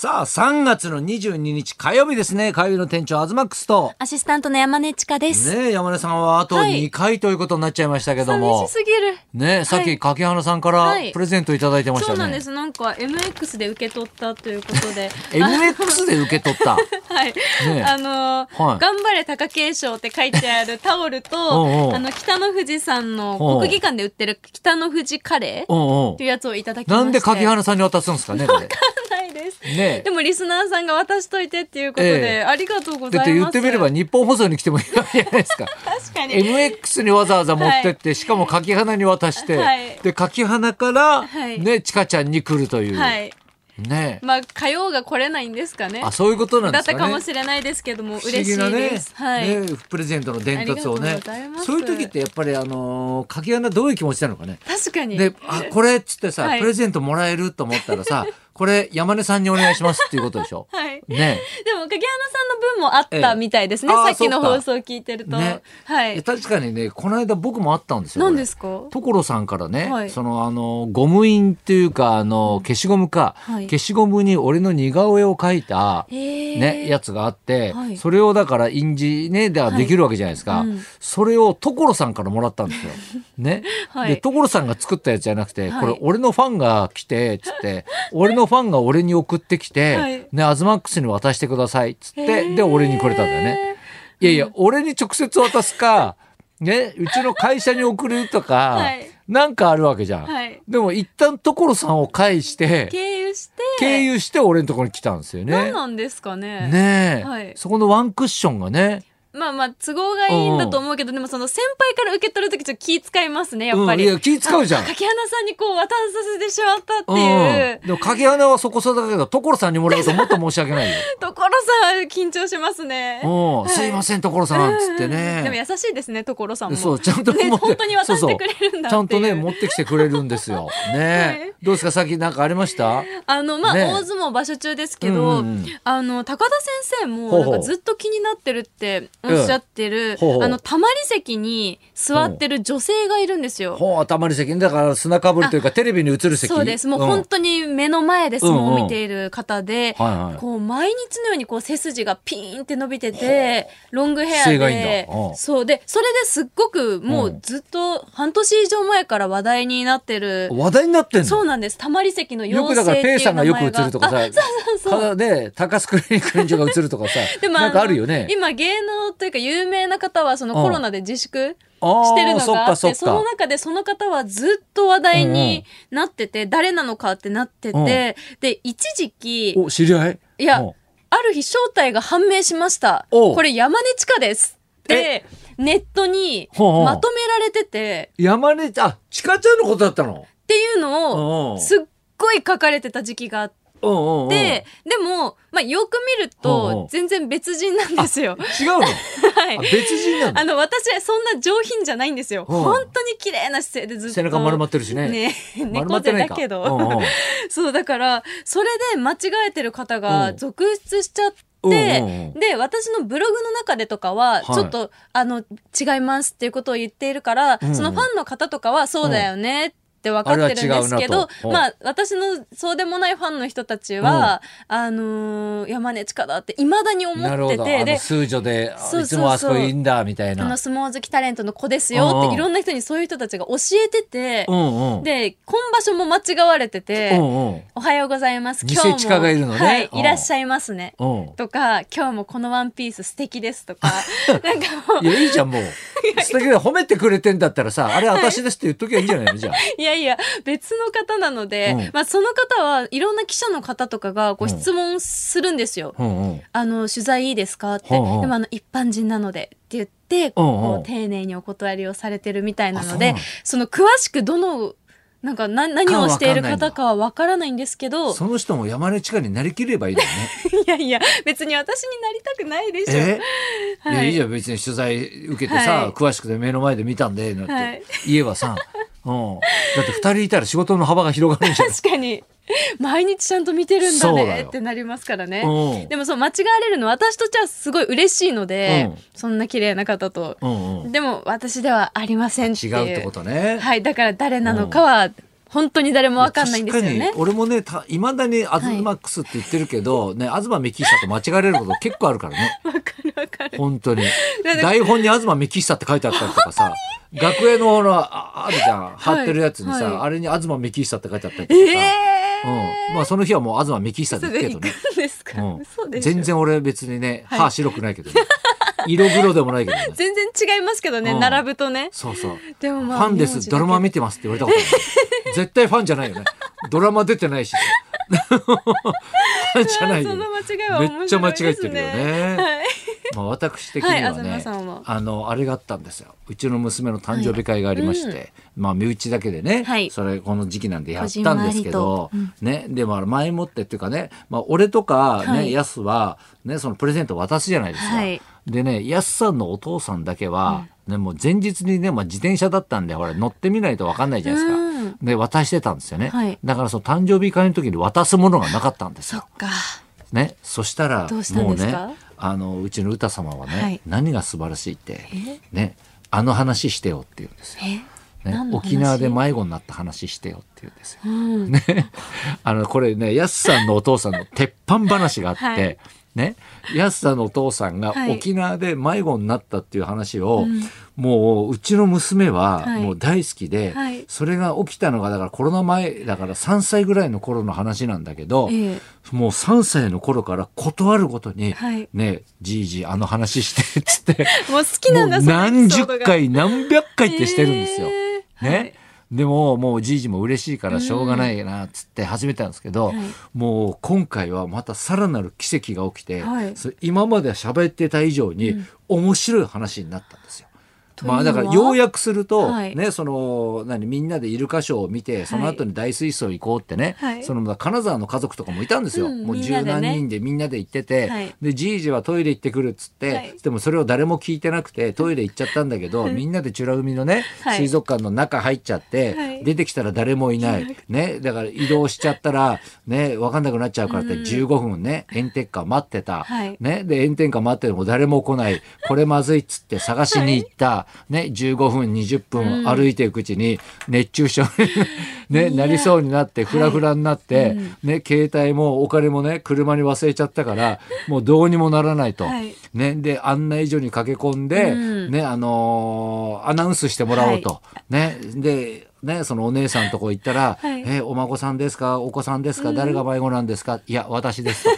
さあ、3月の22日火曜日ですね。火曜日の店長、アズマックスと。アシスタントの山根千佳です。ねえ、山根さんはあとはい2回ということになっちゃいましたけども。寂しすぎる。ねえ、さっき柿花さんからはいプレゼントいただいてましたね。そうなんです。なんか MX で受け取ったということで。MX で受け取った？はい。えあのーはい頑張れ貴景勝って書いてあるタオルと、お うおうあの、北の富士さんのおう国技館で売ってる北の富士カレーっていうやつをいただきまして。なんで柿花さんに渡すんですかね、これ。です。ねでもリスナーさんが渡しといてっていうことで、ええありがとうござだっいます。て言ってみれば日本放送に来てもいいわけじゃないですか。確かに。MX にわざわざ持ってって、しかも柿花に渡して、はいで、柿花から、はいね、ちかちゃんに来るという。はい。ねまあ、火曜が来れないんですかね。あ、そういうことなんだったですかね。かもしれないですけども、嬉しいです。はい。ねプレゼントの伝達をねそういう時ってやっぱりあのー柿花どういう気持ちなのかね確かに。であこれっつってさ、はいプレゼントもらえると思ったらさ これ山根さんにお願いしますっていうことでしょ？はい。ね。でも、影山さんの分もあったみたいですね。さっきの放送を聞いてると。ね。はい。い。確かにねこの間僕もあったんですよ何ですか？所さんからね、はい。そのあのゴム印っていうかあの消しゴムか、はい。消しゴムに俺の似顔絵を描いた、ね、やつがあって、はい。それをだから印字ねではできるわけじゃないですか、はいうん。それを所さんからもらったんですよ。ね、はい。で所さんが作ったやつじゃなくて、はい。これ俺のファンが来てつって俺のファンが俺に送ってきて、はいねアズマックスに渡してくださいっつってで俺にくれたんだよね。いやいや、俺に直接渡すか、ね、うちの会社に送るとか、はいなんかあるわけじゃん。はい。でも一旦所さんを介して、経由して、経由して俺のところに来たんですよね。何なんですかね。ねえ、はいそこのワンクッションがね、まあまあ、都合がいいんだと思うけど、でもその先輩から受け取るときちょっと気使いますね、やっぱり。うんいや気使うじゃんあ柿花さんにこう渡させてしまったっていう。うん、でも影穴はそこそこだけど所さんにもらうともっと申し訳ないよ。所さん、緊張しますね。うん、はいすいません所さんっつってね。でも優しいですね、所さんも。そうちゃんとね持って本当に渡してくれるんだ。ちゃんとね持ってきてくれるんですよ。ねどうですかさっきなんかありました？あの、まあ、ね大相撲場所中ですけど、あの、高田先生も、なんかずっと気になってるっておっしゃってる、ほうほうあの、たまり席に座ってる女性がいるんですよ。ほうたまり席だから砂かぶりというかテレビに映る席。そうです。もう本当に目の前で相撲を見ている方で、はいはいこう、毎日のようにこう、背筋がピーンって伸びてて、ロングヘア姿勢がいいんでだうん、そうで、それですっごくもうずっと半年以上前から話題になってる、話題になってんの？そうなんです。たまり席のよくだ妖精っていうからペイさんがよく映るとかさ、あ そうそうそう。ただね高須クリニックにが映るとかさ、でもなんかあるよね。今芸能というか有名な方はそのうん。コロナで自粛してるのがあってその中でその方はずっと話題になってて、誰なのかってなってて、うん。で一時期お知り合い？いやうん。ある日正体が判明しました。これ山根千佳ですってネットにまとめられてて。山根あちかちゃんのことだったの？っていうのをすっごい書かれてた時期があって。うんうんうん。で、でも、まあ、よく見ると、全然別人なんですよ。違うの？はいあ。別人なの。あの、私、そんな上品じゃないんですよ。うん本当に綺麗な姿勢でずっと。背中丸まってるしね。ね猫背。だけど。うんうん そう、だから、それで間違えてる方うがん続出しちゃって、うんうんうんで、私のブログの中でとかは、はいちょっと、あの、違いますっていうことを言っているから、うんうんそのファンの方とかは、そうだよねって分かってるんですけどまあ、私のそうでもないファンの人たちは、あのー山根千佳だって未だに思。ってて、で、数女でいつもあそこいいんだみたいなあの。相撲好きタレントの子ですようんうんっていろんな人にそういう人たちが教えてて、うんうん。で、今場所も間違われてて、うんうん。おはようございます。偽今日も。地下がいるのねはい、うんいらっしゃいますね。うん。とか、今日もこのワンピース素敵ですとか、なんかもういや、いいじゃん、もう。素敵で褒めてくれてんだったらさ、あれ私ですって言っときゃいいんじゃないの？じゃあ。いやいや、別の方なので、うん。まあその方はいろんな記者の方とかがごうん。質問するんですよ。うんうん。あの、取材いいですか？って。でもあの、一般人なのでって言って、こう丁寧にお断りをされてるみたいなのでその詳しくどの、なんか何何をしている方かはわからないんですけど、その人も山根地下になりきればいいのね。いやいや、別に私になりたくないでしょ。え？いやはい。いいじゃん別に取材受けてさ、はい。詳しくて目の前で見たんでなんて、はい。言えばさ、うん、だって二人いたら仕事の幅が広がるんじゃない 確かに。毎日ちゃんと見てるんだねってなりますからね。うん。でもそう間違われるの私としてはすごい嬉しいので、うん。そんな綺麗な方と。でも私ではありませんっていう。違うってことね。はい、だから誰なのかは本当に誰もわかんないんですよね。確かに。俺もねいまだにアズマックスって言ってるけど、ね東幹久と間違えれること結構あるからね。わかるわかる。本当に。台本に東幹久って書いてあったりとかさ学園のほらああるじゃん。貼ってるやつにさ、はい。あれに東幹久って書いてあったりとかさ、えうん、まあその日はもう東幹久で行くけどね。うん。全然俺別にねはい。歯白くないけどね、色黒でもないけどね。全然違いますけどね、うん。並ぶとね。そうそう。でもまあファンです。ドラマ見てますって言われたことない 絶対ファンじゃないよね。ドラマ出てないし。ファンじゃないよその間違いはめ。っちゃ間違えてるよね。はい。まあ私的にはね、はいあのあれがあったんですよ。うちの娘の誕生日会がありまして、まあ身内だけでね、はい。それこの時期なんでやったんですけどこ、じんまね。でも前もってっていうかね、まあ、俺とかね、はい。ヤスはねそのプレゼント渡すじゃないですか。はい。でねヤスさんのお父さんだけは、ねもう前日にね、まあ、自転車だったんでほら乗ってみないと分かんないじゃないですか。うん。で渡してたんですよね、はい。だからその誕生日会の時に渡すものがなかったんですよ。そっ。か。ね、そしたらもうねあのうちの歌様はね、はい。何が素晴らしいってえ？ねあの話してよって言うんですよ。え？ね沖縄で迷子になった話してよって言うんですよ。うん。ね、あのこれねやすさんのお父さんの鉄板話があって、はいね。やすさんのお父さんがはい。沖縄で迷子になったっていう話を、うん。もううちの娘ははい。もう大好きで、はい。それが起きたのがだからコロナ前だから3歳ぐらいの頃の話なんだけど、ええ。もう3歳の頃から断るごとに、はい。ねじいじあの話してっつって もう好きなんだ何十回何百回ってしてるんですよ。えーね、はいでももうじいじも嬉しいからしょうがないなっつって始めたんですけど、はい。もう今回はまたさらなる奇跡が起きて、はい。今まで喋ってた以上に面白い話になったんですよ。まあだから要約すると、はい。ねその何みんなでイルカショーを見てその後に大水槽行こうってね、はい。その金沢の家族とかもいたんですよ、うんもう十何人でみんなで行ってて、はい。でじいじはトイレ行ってくるっつって、はい。でもそれを誰も聞いてなくてトイレ行っちゃったんだけど、みんなで美ら海のね、はい。水族館の中入っちゃって、はい出てきたら誰もいない、ね、だから移動しちゃったら、ね、分かんなくなっちゃうからって15分ね炎天下待ってた、はい。ね、で炎天下待ってても誰も来ない。これまずいっつって探しに行った、ね、15分20分歩いていくうちに熱中症に、ね、なりそうになってフラフラになって、ね、携帯もお金もね車に忘れちゃったからもうどうにもならないと。はい。ね、で案内所に駆け込んで、うん。ねあのーアナウンスしてもらおうと、ね。でねそのお姉さんのとこ行ったら「はいえお孫さんですか？お子さんですか、誰が迷子なんですかいや私です」と。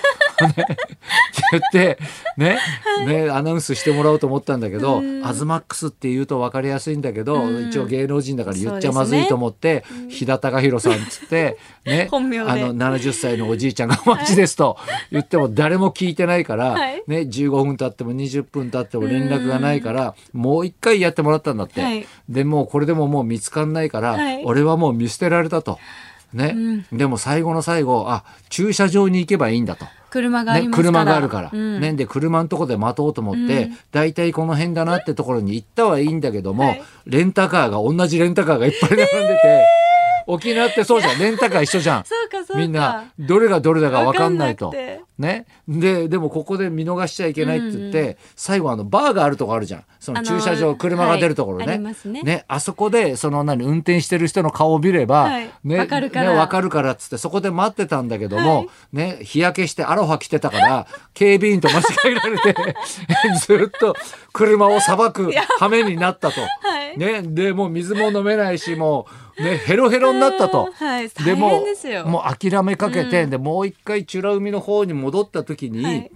ね、言って、ね、ね、アナウンスしてもらおうと思ったんだけど、アズマックスって言うと分かりやすいんだけど、一応芸能人だから言っちゃまずいと思って、飛騨貴弘さんっつって、ね、あの、70歳のおじいちゃんがお待ちですと言っても誰も聞いてないから、はい。ね、15分経っても20分経っても連絡がないから、もう一回やってもらったんだって。はい。で、もうこれでももう見つかんないから、はい。俺はもう見捨てられたと。ね、でも最後の最後、あ、駐車場に行けばいいんだと。車がありね、ますから。車があるから、うん。ね、で車のとこで待とうと思って、大体この辺だなってところに行ったはいいんだけども、はい。レンタカーが同じレンタカーがいっぱい並んでて、沖縄ってそうじゃん。レンタカー一緒じゃん。そうかそうか。みんなどれがどれだか分かんないと。ね、ででもここで見逃しちゃいけないって言って、最後あのバーがあるとこあるじゃん。その駐車場、車が出るところね,、はいありますね。あそこでその何運転してる人の顔を見れば、はい。ねわかるから。ねわかるからっつってそこで待ってたんだけども、はい。ね日焼けしてアロハ着てたから警備員と間違えられて ずっと車をさばく羽目になったと。はいね、でもう水も飲めないしもう、ね、ヘロヘロになったと。はいでももう諦めかけて、でもう一回美ら海の方に戻った時に、はい。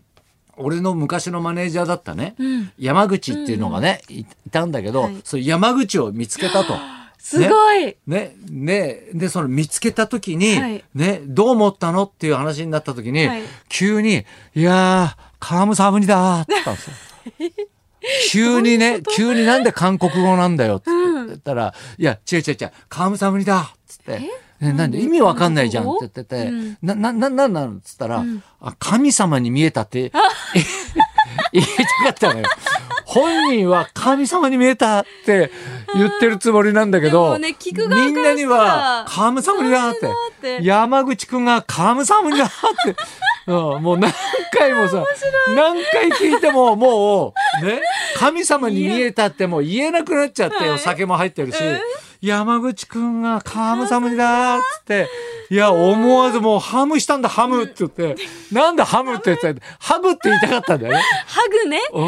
俺の昔のマネージャーだったね、ん。山口っていうのがね、いいたんだけど、はい。そう山口を見つけたと。すごい、ね、ね、で、その見つけた時に、はい。ね、どう思ったのっていう話になった時に、はい。急に、いやー、カムサムニだーって言ったんですよ。急にね、急になんで韓国語なんだよって。言ったら、いや、違う違う違う、カムサムニだっつって。ねなんで？意味わかんないじゃんって言ってて、うん。な、な、な、なんなのっつったら、あ、神様に見えたって、言いたかったのよ。本人は神様に見えたって言ってるつもりなんだけど、ねみんなにはカムサムニだって。って。山口くんがカムサムニだって、うん、もう何回もさ何回聞いてももうね 神様に見えたってもう言えなくなっちゃって、はい。お酒も入ってるし、山口くんがカムサムニだーっつって、いや、思わずもうハムしたんだ、ハムって言って、なんだハムって言って、ハグって言いたかったんだよね。ハグね。うん。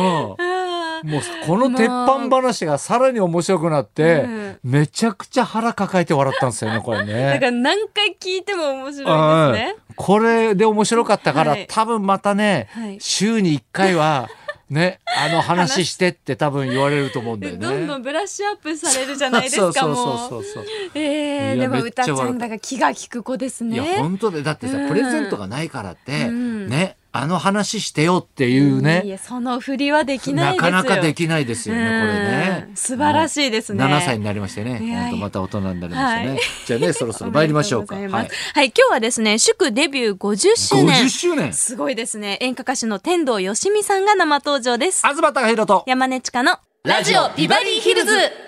もうこの鉄板話がさらに面白くなって、うんめちゃくちゃ腹抱えて笑ったんですよね、これだかね。ら何回聞いても面白いですね。うんこれで面白かったから、はい多分またね、はい週に1回は、ね、あの話してって多分言われると思うんだでよね。どんどんブラッシュアップされるじゃないですか、そうそうも。そうそうそう。えー、でも歌ちゃんだから気が利く子ですね。いや本当でだってさ、うんプレゼントがないからって、うんねあの話してよっていうね、いやその振りはできないなですよ。かなかできないですよね、これねうん。素晴らしいですね7歳になりましてね、本当また大人になりましたね。はいじゃあね、そろそろ参りましょうか。おめでとはいはい、今日はですね、祝デビュー50周年。50周年。すごいですね。演歌歌手の天童よしみさんが生登場です。東貴博と山根千佳のラジオビバリーヒルズ。